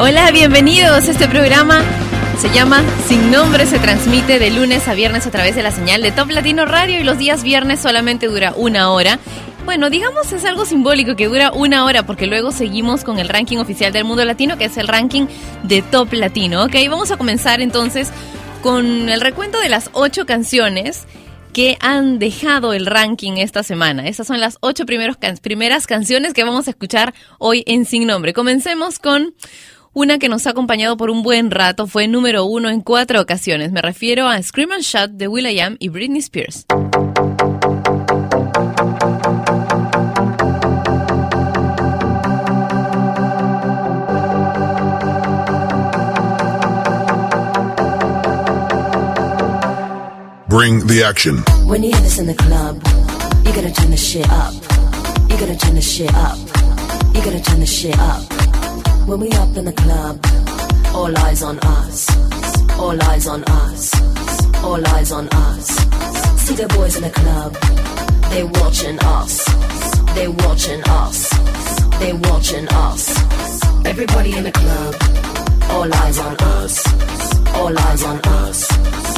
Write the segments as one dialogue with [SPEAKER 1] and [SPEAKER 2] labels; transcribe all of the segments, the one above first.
[SPEAKER 1] Hola, bienvenidos. Este programa se llama Sin Nombre, se transmite de lunes a viernes a través de la señal de Top Latino Radio y los días viernes solamente dura una hora. Bueno, digamos es algo simbólico que dura una hora porque luego seguimos con el ranking oficial del mundo latino que es el ranking de Top Latino. Ok, vamos a comenzar entonces con el recuento de las ocho canciones que han dejado el ranking esta semana. Estas son las ocho primeros primeras canciones que vamos a escuchar hoy en Sin Nombre. Comencemos con una que nos ha acompañado por un buen rato fue número uno en cuatro ocasiones. Me refiero a Scream and Shout de will.i.am y Britney Spears.
[SPEAKER 2] Bring the action.
[SPEAKER 3] When you hear this in the club, you gotta turn the shit up. You gotta turn the shit up. You gotta turn the shit up. When we up in the club, all eyes on us. All eyes on us. All eyes on us. See the boys in the club, they watching us. They watching us. They watching us. Everybody in the club, all eyes on us. All eyes on us.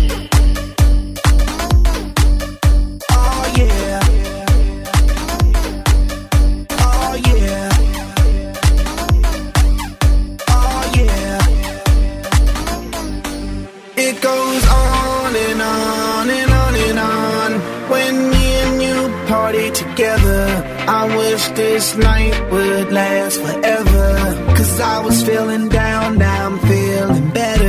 [SPEAKER 4] I wish this night would last forever. Cause I was feeling down, now I'm feeling better.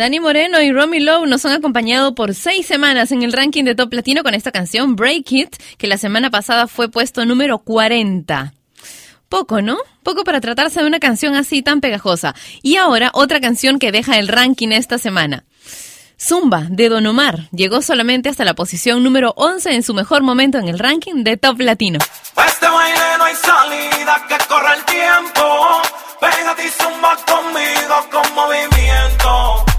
[SPEAKER 1] Dani Moreno y Romy Lowe nos han acompañado por seis semanas en el ranking de Top Latino con esta canción Break It, que la semana pasada fue puesto número 40. Poco, ¿no? Poco para tratarse de una canción así tan pegajosa. Y ahora otra canción que deja el ranking esta semana. Zumba de Don Omar llegó solamente hasta la posición número 11 en su mejor momento en el ranking de Top Latino.
[SPEAKER 5] Este baile no hay salida, que el tiempo. Zumba conmigo con movimiento.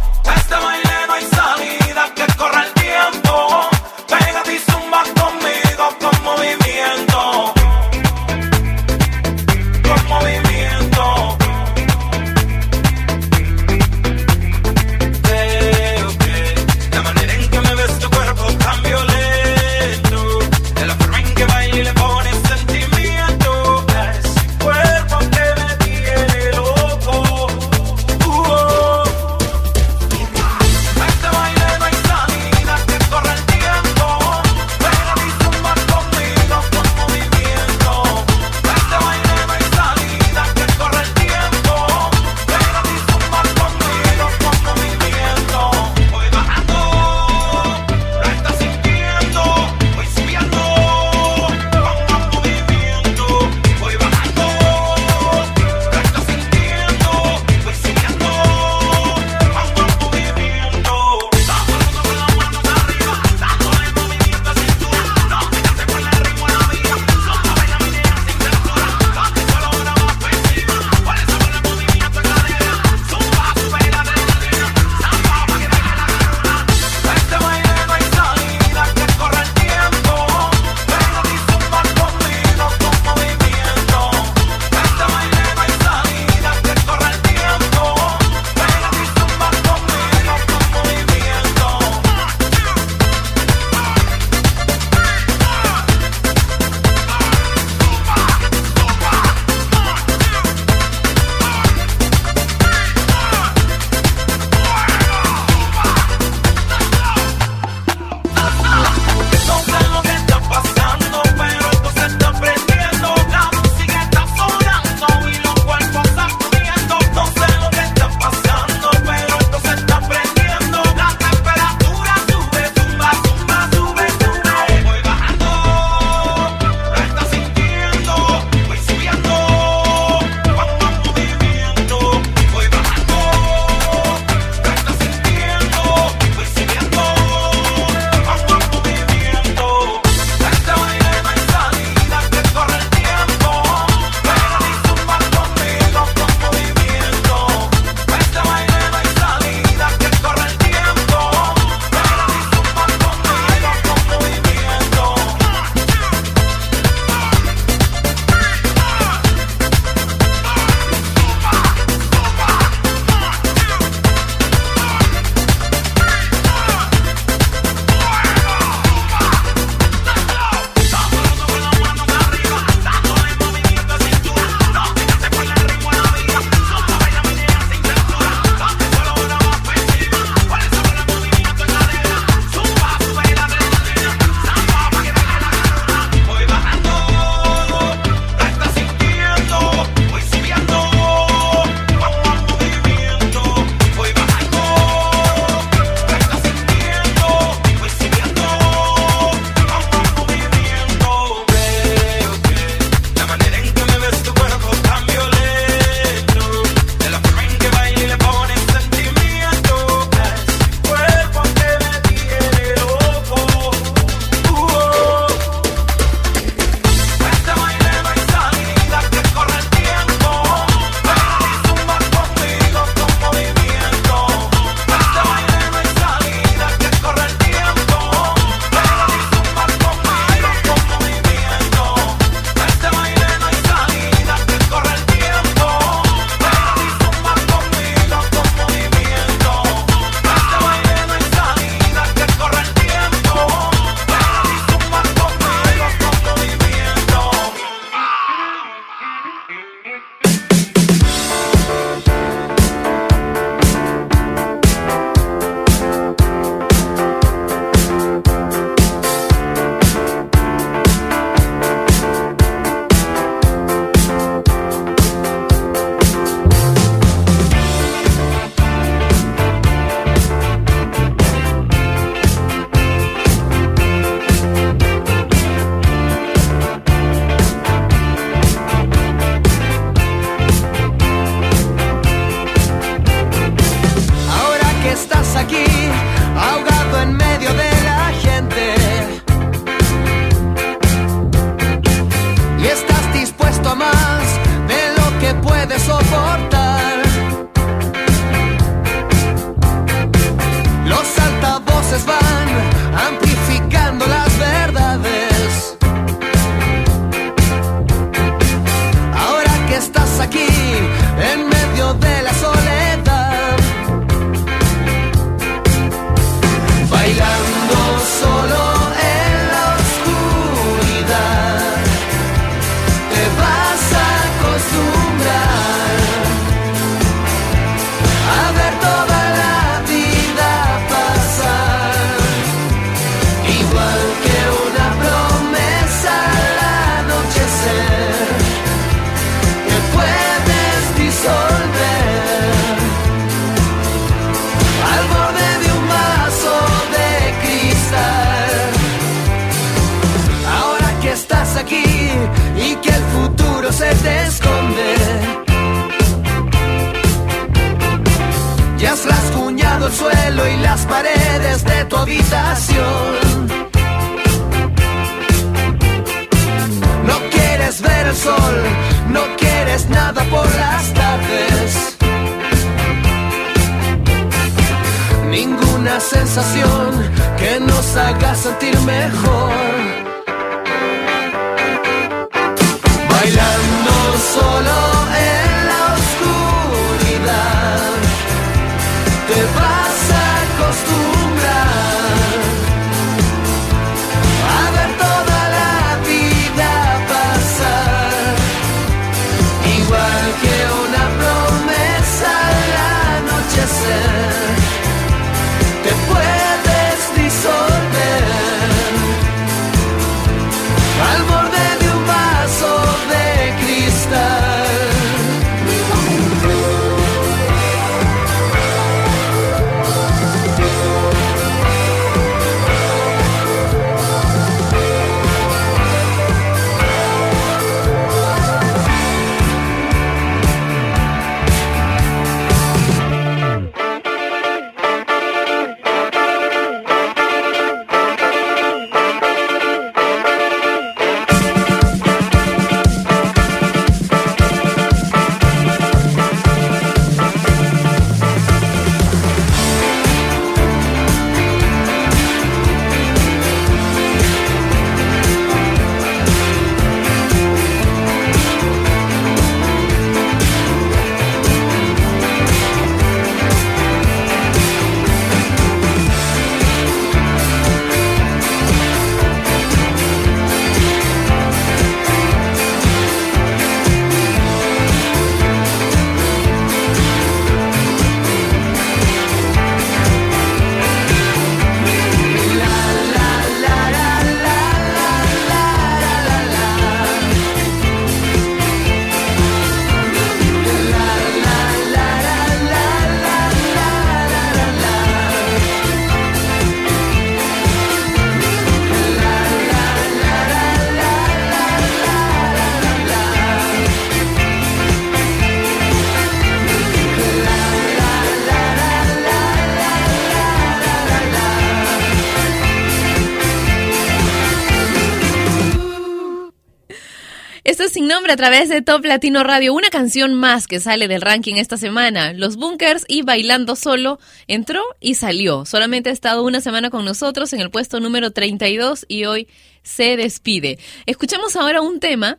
[SPEAKER 1] Sin nombre a través de Top Latino Radio. Una canción más que sale del ranking esta semana. Los Bunkers y Bailando Solo entró y salió. Solamente ha estado una semana con nosotros en el puesto número 32 y hoy se despide. Escuchamos ahora un tema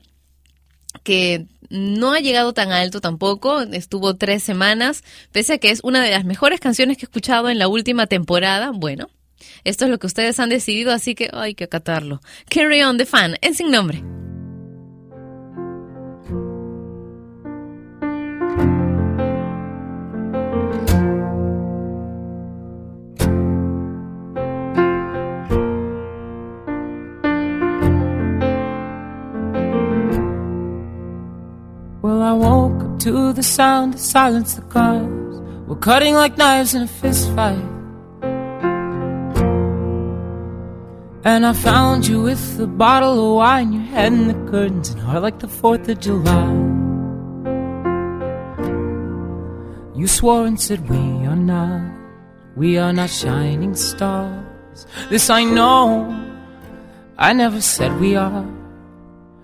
[SPEAKER 1] que no ha llegado tan alto tampoco, estuvo tres semanas, pese a que es una de las mejores canciones que he escuchado en la última temporada. Bueno, esto es lo que ustedes han decidido, así que hay que acatarlo. Carry on the fan, en sin nombre.
[SPEAKER 6] To the sound that silenced the cars. We're cutting like knives in a fist fight. And I found you with a bottle of wine, your head in the curtains, and heart like the 4th of July. You swore and said, We are not, we are not shining stars. This I know, I never said we are.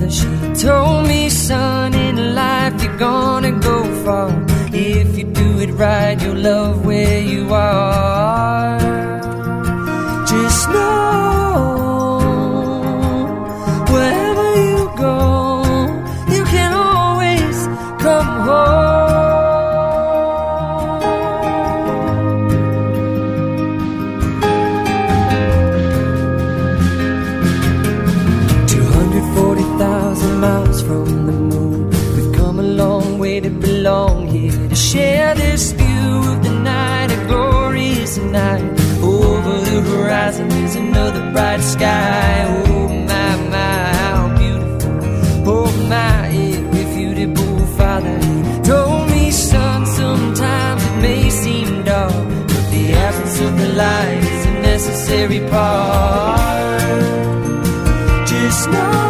[SPEAKER 7] Mother, she told me, son, in life you're gonna go far. If you do it right, you'll love where you are. Part. Just know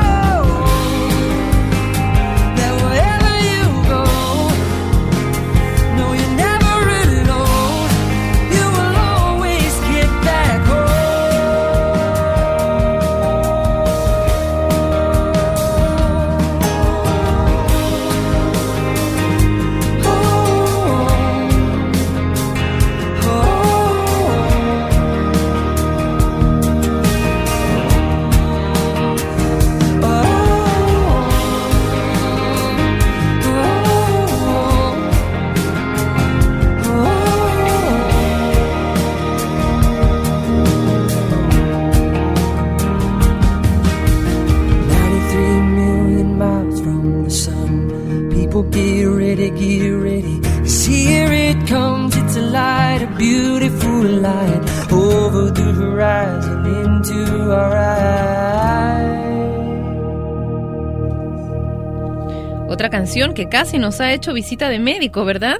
[SPEAKER 1] que casi nos ha hecho visita de médico, ¿verdad?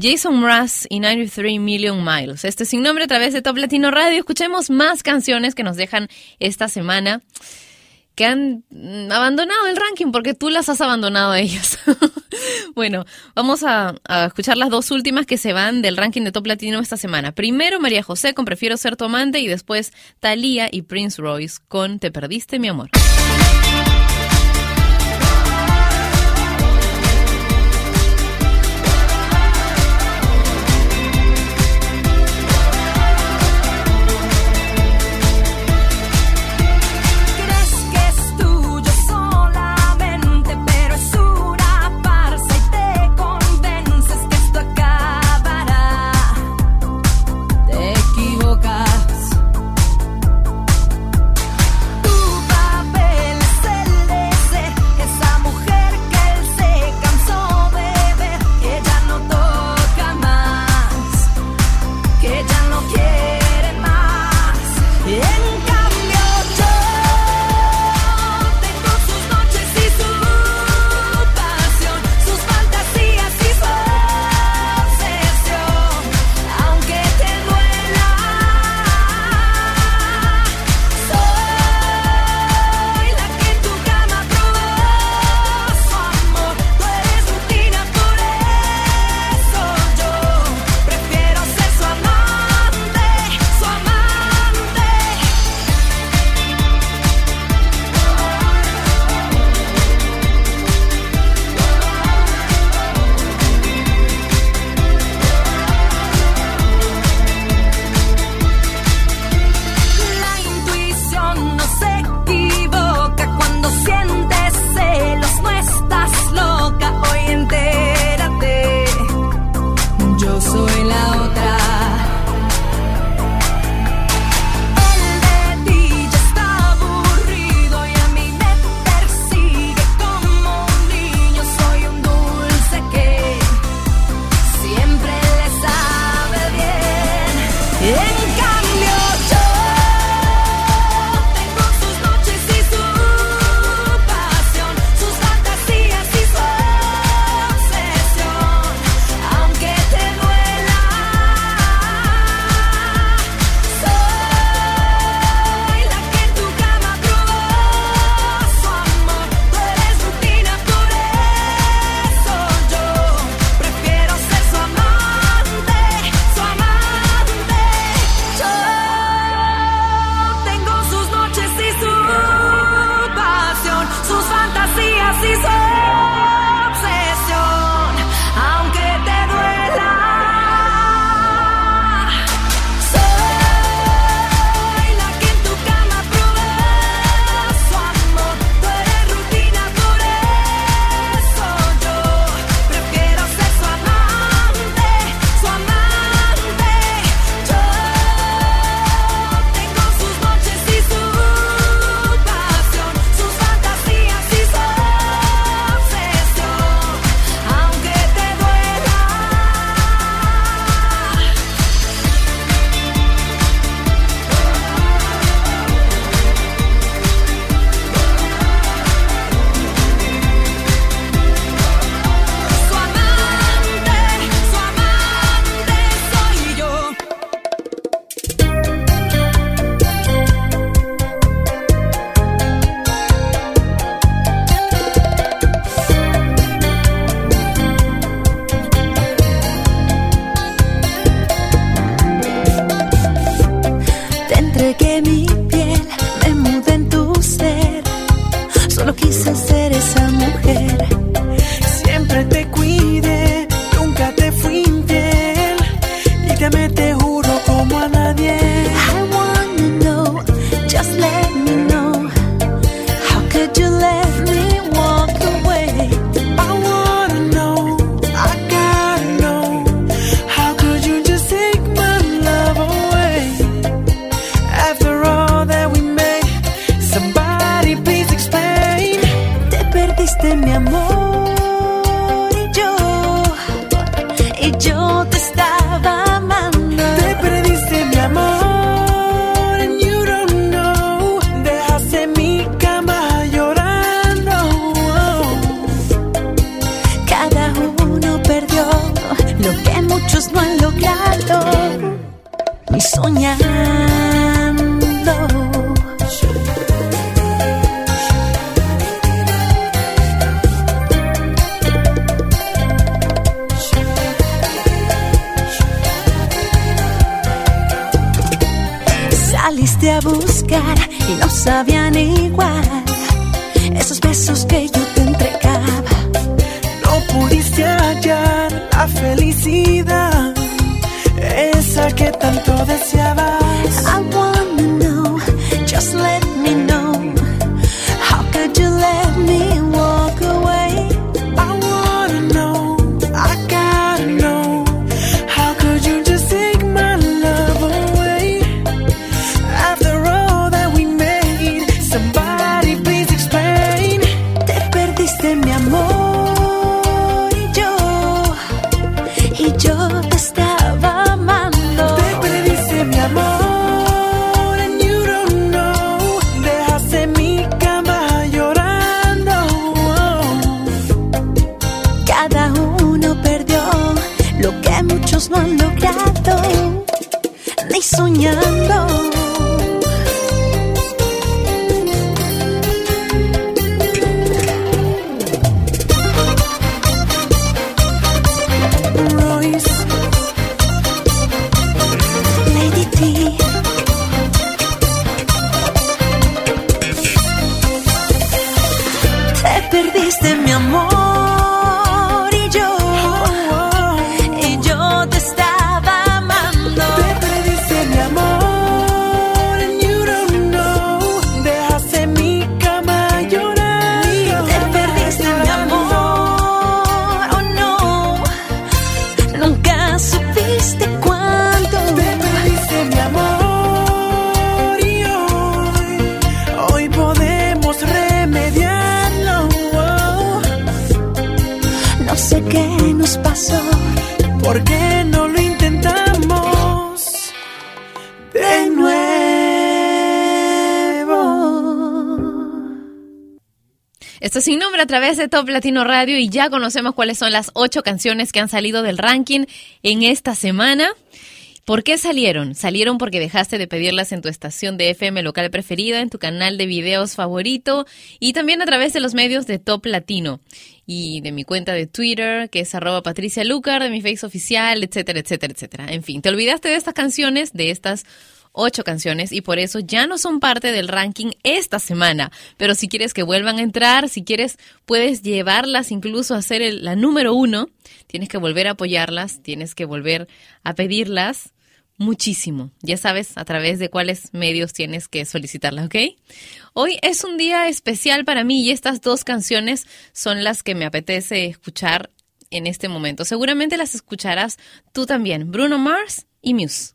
[SPEAKER 1] Jason Mraz y 93 Million Miles. Este sin nombre a través de Top Latino Radio. Escuchemos más canciones que nos dejan esta semana que han mm, abandonado el ranking porque tú las has abandonado a ellas. bueno, vamos a, a escuchar las dos últimas que se van del ranking de Top Latino esta semana. Primero María José con Prefiero ser tu amante y después Thalía y Prince Royce con Te perdiste mi amor. Top Latino Radio y ya conocemos cuáles son las ocho canciones que han salido del ranking en esta semana. ¿Por qué salieron? Salieron porque dejaste de pedirlas en tu estación de FM local preferida, en tu canal de videos favorito y también a través de los medios de Top Latino y de mi cuenta de Twitter, que es arroba Patricia Lucar, de mi face oficial, etcétera, etcétera, etcétera. En fin, te olvidaste de estas canciones, de estas ocho canciones y por eso ya no son parte del ranking esta semana. Pero si quieres que vuelvan a entrar, si quieres, puedes llevarlas incluso a ser el- la número uno. Tienes que volver a apoyarlas, tienes que volver a pedirlas muchísimo. Ya sabes a través de cuáles medios tienes que solicitarlas, ¿ok? Hoy es un día especial para mí y estas dos canciones son las que me apetece escuchar en este momento. Seguramente las escucharás tú también. Bruno Mars y Muse.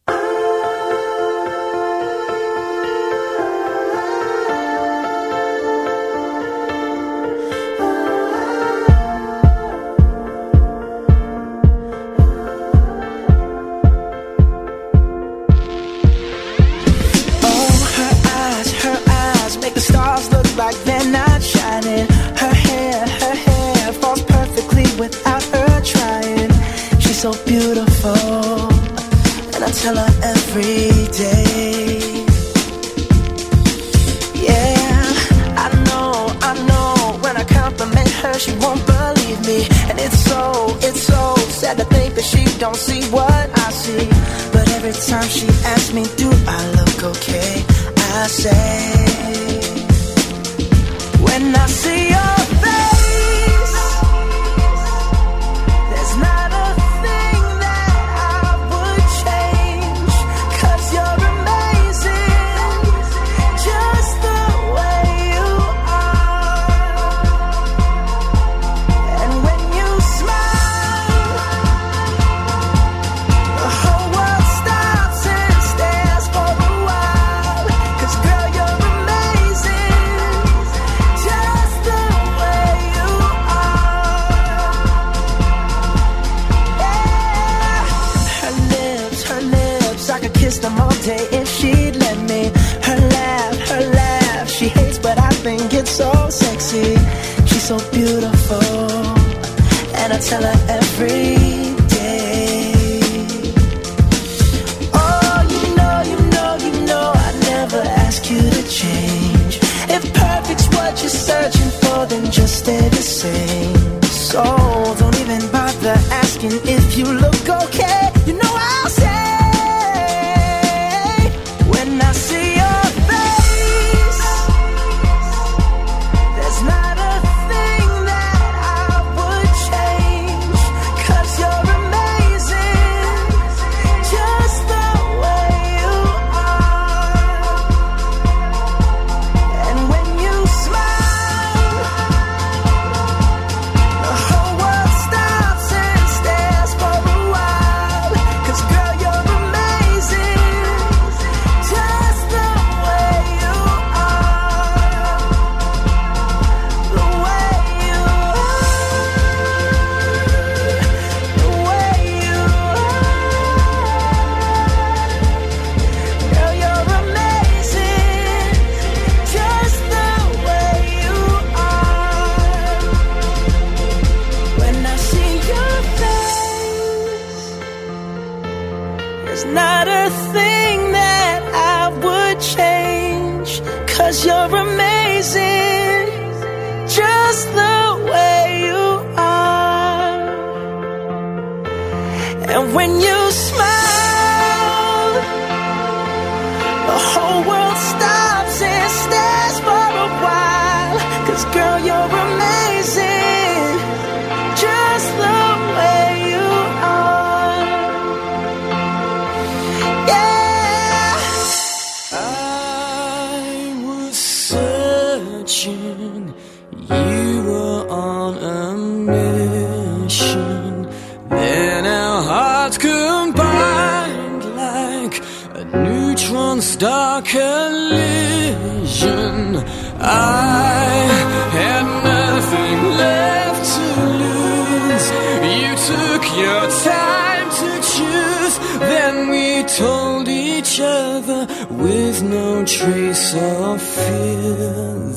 [SPEAKER 7] With no trace of fear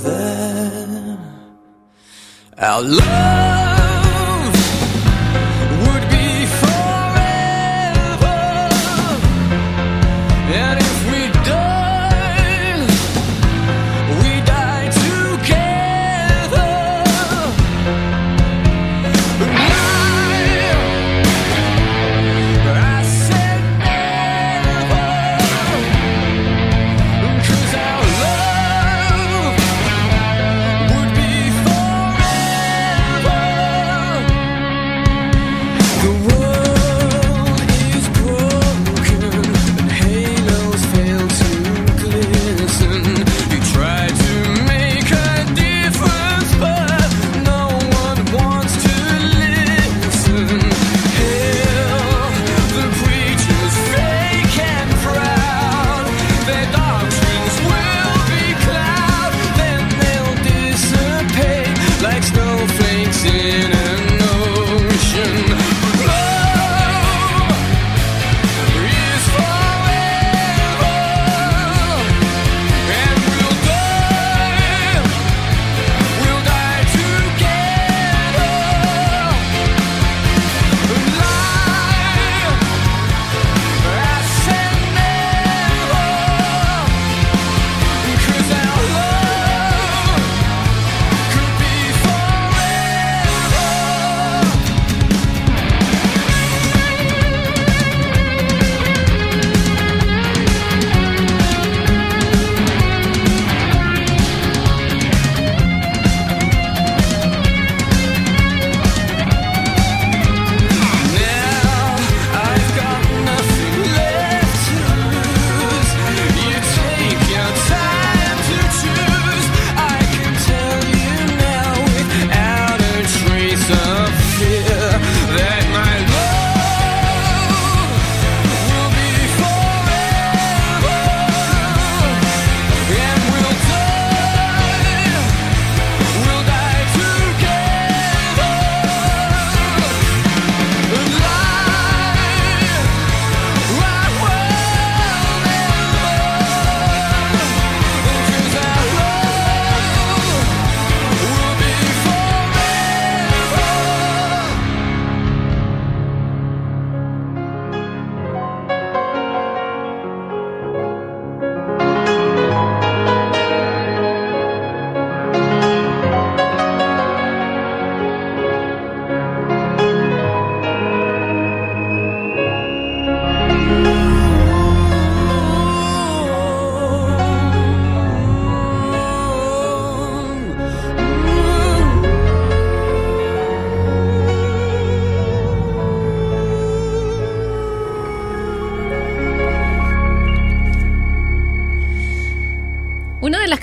[SPEAKER 7] that our love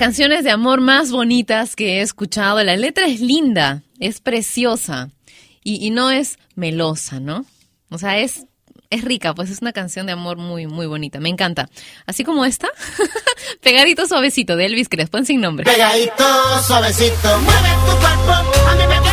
[SPEAKER 1] canciones de amor más bonitas que he escuchado. La letra es linda, es preciosa y, y no es melosa, ¿no? O sea, es es rica, pues es una canción de amor muy, muy bonita. Me encanta. Así como esta, Pegadito Suavecito de Elvis Crespo en Sin Nombre.
[SPEAKER 5] Pegadito Suavecito, mueve tu cuerpo, a mí me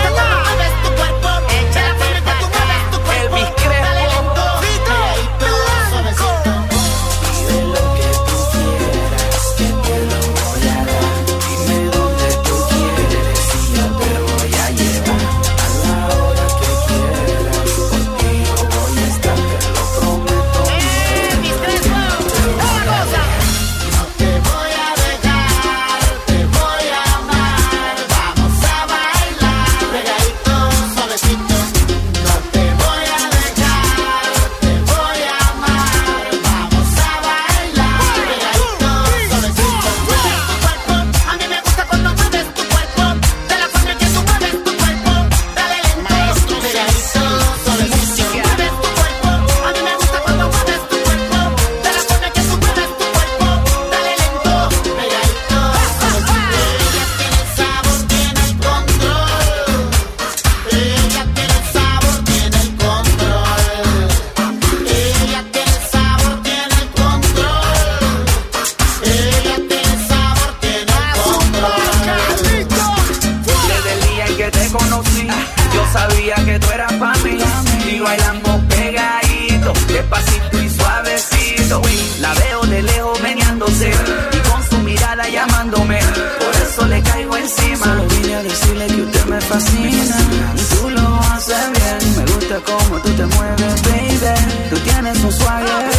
[SPEAKER 8] tienes un swagger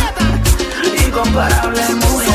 [SPEAKER 8] incomparable, mujer.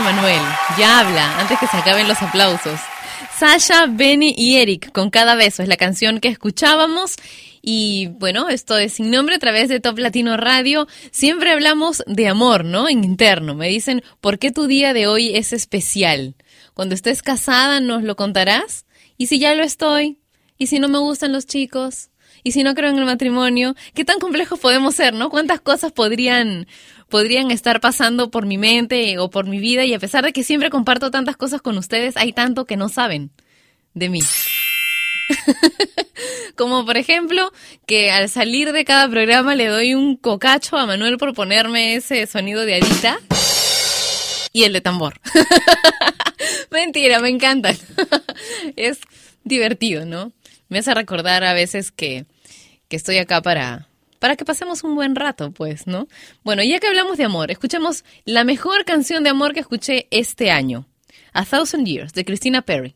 [SPEAKER 1] Manuel. Ya habla, antes que se acaben los aplausos. Sasha, Benny y Eric con cada beso es la canción que escuchábamos. Y bueno, esto es sin nombre a través de Top Latino Radio. Siempre hablamos de amor, ¿no? En interno. Me dicen, ¿por qué tu día de hoy es especial? Cuando estés casada, ¿nos lo contarás? ¿Y si ya lo estoy? ¿Y si no me gustan los chicos? ¿Y si no creo en el matrimonio? ¿Qué tan complejos podemos ser, no? ¿Cuántas cosas podrían, podrían estar pasando por mi mente o por mi vida? Y a pesar de que siempre comparto tantas cosas con ustedes, hay tanto que no saben de mí. Como por ejemplo, que al salir de cada programa le doy un cocacho a Manuel por ponerme ese sonido de adita y el de tambor. Mentira, me encantan. es divertido, ¿no? Me hace recordar a veces que, que estoy acá para, para que pasemos un buen rato, pues, ¿no? Bueno, ya que hablamos de amor, escuchemos la mejor canción de amor que escuché este año. A Thousand Years, de Christina Perry.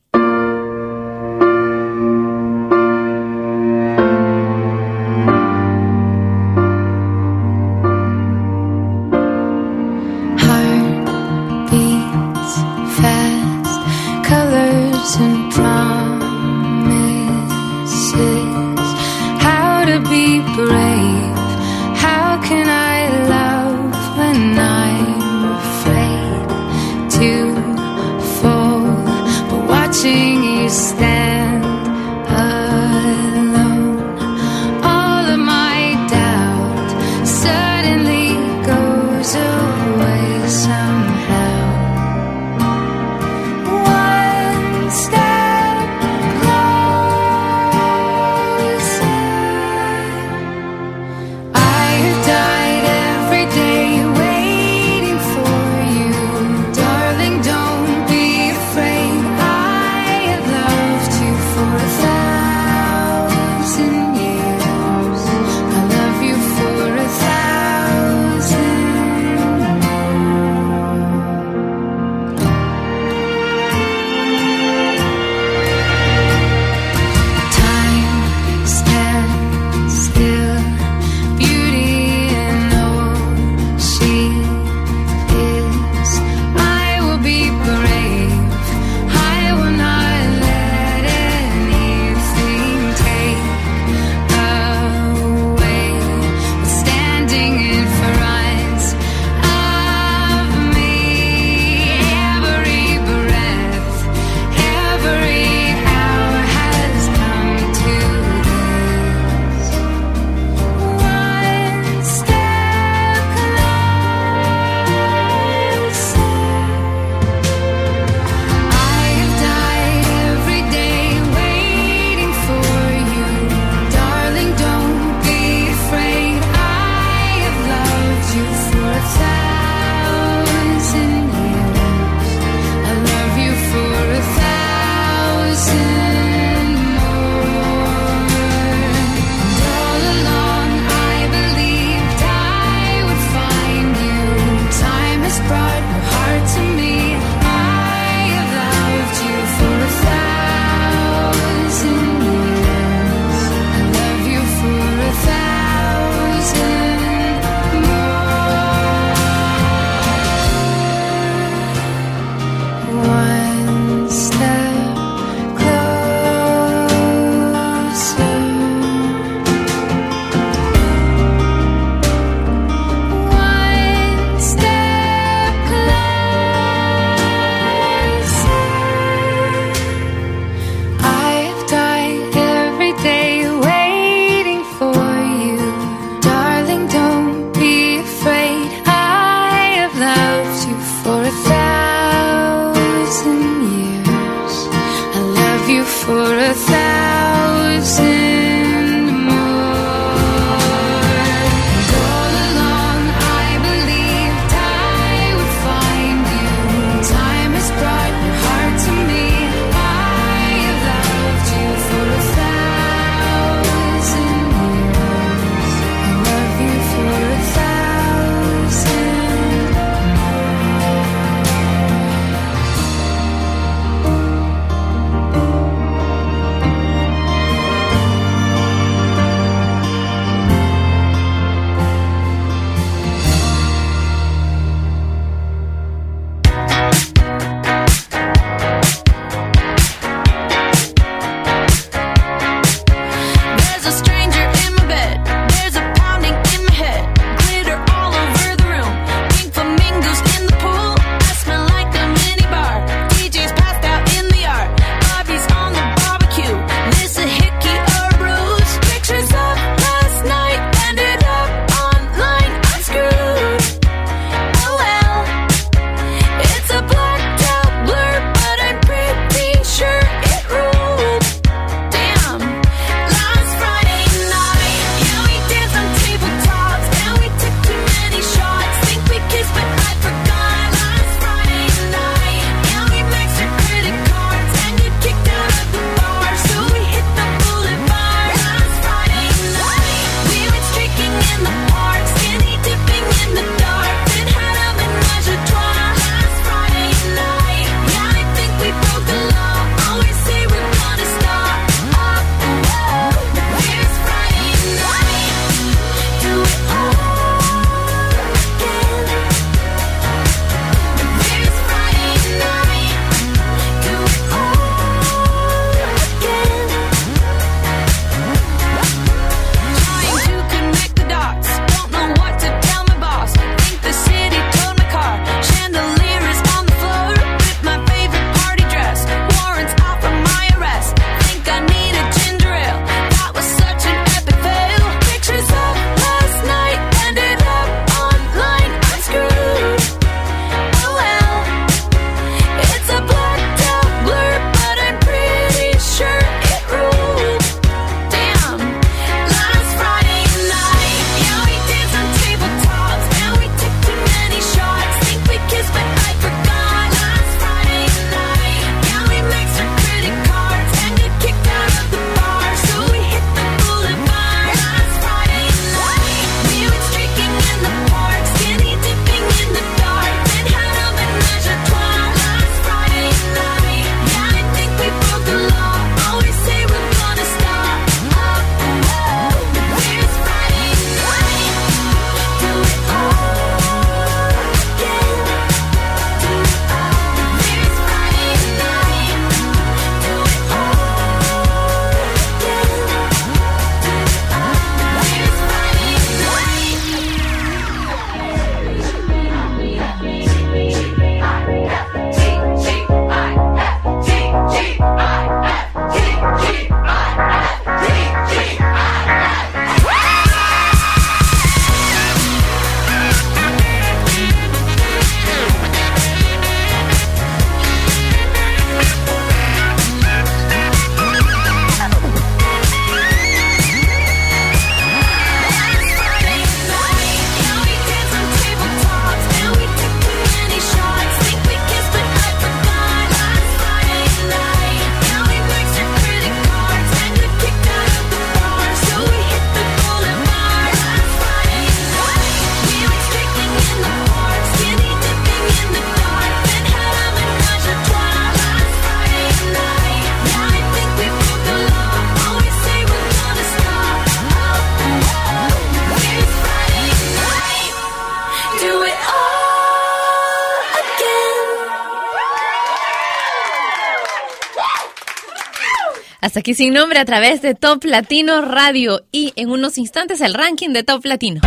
[SPEAKER 1] Aquí sin nombre a través de Top Latino Radio y en unos instantes el ranking de Top Latino.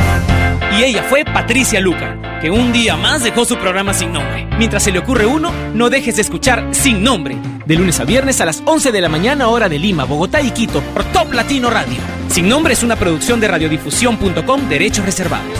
[SPEAKER 9] Y ella fue Patricia Luca, que un día más dejó su programa sin nombre. Mientras se le ocurre uno, no dejes de escuchar Sin Nombre, de lunes a viernes a las 11 de la mañana hora de Lima, Bogotá y Quito por Top Latino Radio. Sin Nombre es una producción de radiodifusión.com, derechos reservados.